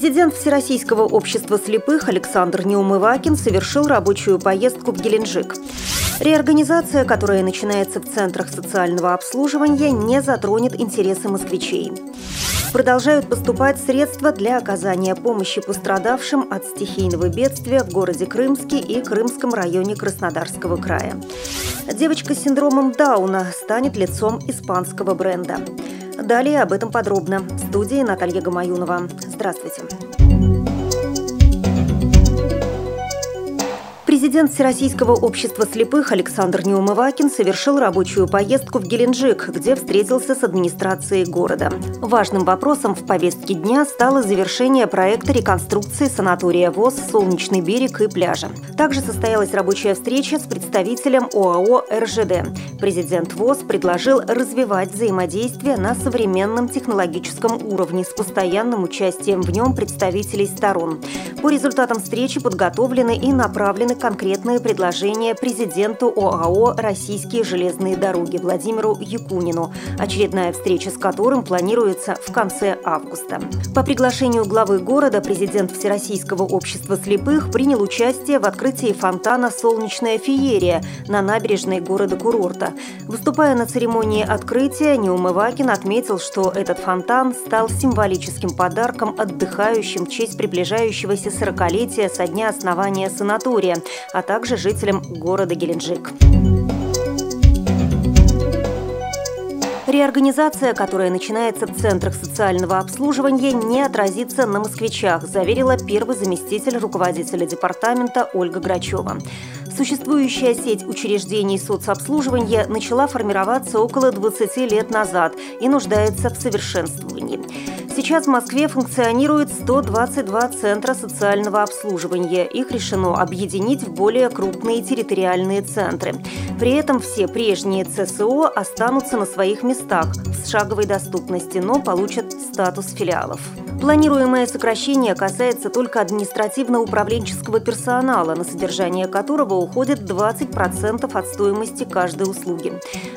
Президент Всероссийского общества слепых Александр Неумывакин совершил рабочую поездку в Геленджик. Реорганизация, которая начинается в центрах социального обслуживания, не затронет интересы москвичей. Продолжают поступать средства для оказания помощи пострадавшим от стихийного бедствия в городе Крымске и Крымском районе Краснодарского края. Девочка с синдромом Дауна станет лицом испанского бренда. Далее об этом подробно. В студии Наталья Гамаюнова. Здравствуйте. Президент Всероссийского общества слепых Александр Неумывакин совершил рабочую поездку в Геленджик, где встретился с администрацией города. Важным вопросом в повестке дня стало завершение проекта реконструкции санатория ВОЗ «Солнечный берег» и пляжа. Также состоялась рабочая встреча с представителем ОАО «РЖД». Президент ВОЗ предложил развивать взаимодействие на современном технологическом уровне с постоянным участием в нем представителей сторон. По результатам встречи подготовлены и направлены конкретные предложения президенту ОАО «Российские железные дороги» Владимиру Якунину, очередная встреча с которым планируется в конце августа. По приглашению главы города президент Всероссийского общества слепых принял участие в открытии фонтана «Солнечная феерия» на набережной города-курорта. Выступая на церемонии открытия, Неумывакин отметил, что этот фонтан стал символическим подарком отдыхающим в честь приближающегося 40-летия со дня основания санатория, а также жителям города Геленджик. Реорганизация, которая начинается в центрах социального обслуживания, не отразится на москвичах, заверила первый заместитель руководителя департамента Ольга Грачева. Существующая сеть учреждений соцобслуживания начала формироваться около 20 лет назад и нуждается в совершенствовании. Сейчас в Москве функционирует 122 центра социального обслуживания. Их решено объединить в более крупные территориальные центры. При этом все прежние ЦСО останутся на своих местах с шаговой доступности, но получат статус филиалов. Планируемое сокращение касается только административно-управленческого персонала, на содержание которого уходит 20% от стоимости каждой услуги.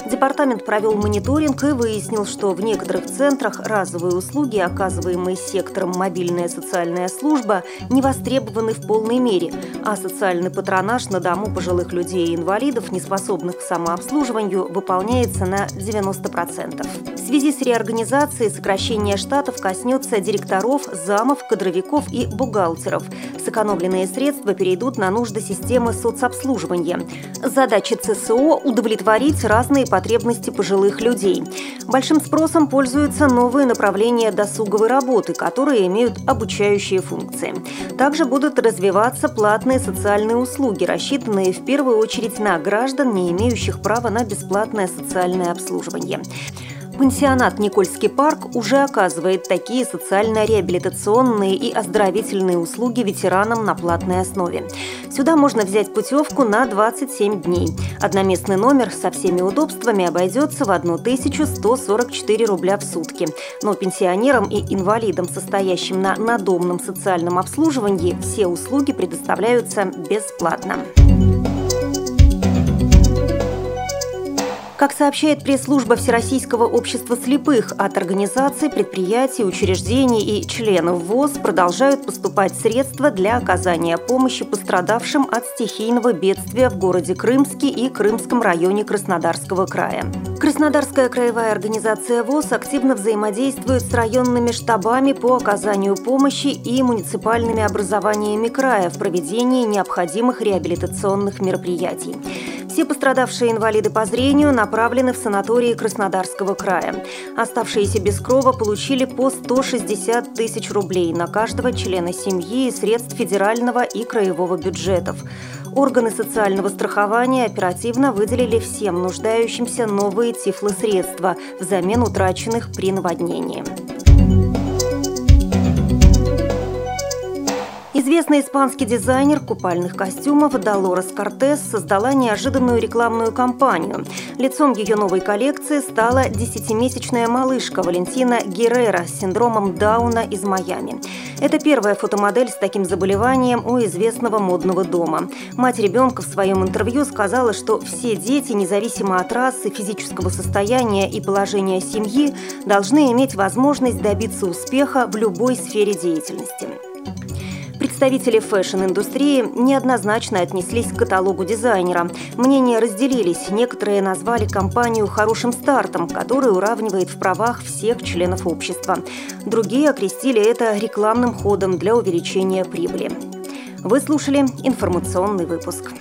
Департамент провел мониторинг и выяснил, что в некоторых центрах разовые услуги, оказываемые сектором мобильная социальная служба, не востребованы в полной мере, а социальный патронаж на дому пожилых людей и инвалидов, не способных к самообслуживанию, выполняется на 90%. В связи с реорганизацией сокращение штатов коснется директора директоров, замов, кадровиков и бухгалтеров. Сэкономленные средства перейдут на нужды системы соцобслуживания. Задача ЦСО – удовлетворить разные потребности пожилых людей. Большим спросом пользуются новые направления досуговой работы, которые имеют обучающие функции. Также будут развиваться платные социальные услуги, рассчитанные в первую очередь на граждан, не имеющих права на бесплатное социальное обслуживание. Пансионат «Никольский парк» уже оказывает такие социально-реабилитационные и оздоровительные услуги ветеранам на платной основе. Сюда можно взять путевку на 27 дней. Одноместный номер со всеми удобствами обойдется в 1144 рубля в сутки. Но пенсионерам и инвалидам, состоящим на надомном социальном обслуживании, все услуги предоставляются бесплатно. Как сообщает пресс-служба Всероссийского общества слепых, от организаций, предприятий, учреждений и членов ВОЗ продолжают поступать средства для оказания помощи пострадавшим от стихийного бедствия в городе Крымске и Крымском районе Краснодарского края. Краснодарская краевая организация ВОЗ активно взаимодействует с районными штабами по оказанию помощи и муниципальными образованиями края в проведении необходимых реабилитационных мероприятий. Все пострадавшие инвалиды по зрению направлены в санатории Краснодарского края. Оставшиеся без крова получили по 160 тысяч рублей на каждого члена семьи и средств федерального и краевого бюджетов. Органы социального страхования оперативно выделили всем нуждающимся новые тифлосредства взамен утраченных при наводнении. Известный испанский дизайнер купальных костюмов Долорес Кортес создала неожиданную рекламную кампанию. Лицом ее новой коллекции стала десятимесячная малышка Валентина Геррера с синдромом Дауна из Майами. Это первая фотомодель с таким заболеванием у известного модного дома. Мать ребенка в своем интервью сказала, что все дети, независимо от расы, физического состояния и положения семьи, должны иметь возможность добиться успеха в любой сфере деятельности. Представители fashion-индустрии неоднозначно отнеслись к каталогу дизайнера. Мнения разделились. Некоторые назвали компанию хорошим стартом, который уравнивает в правах всех членов общества. Другие окрестили это рекламным ходом для увеличения прибыли. Вы слушали информационный выпуск.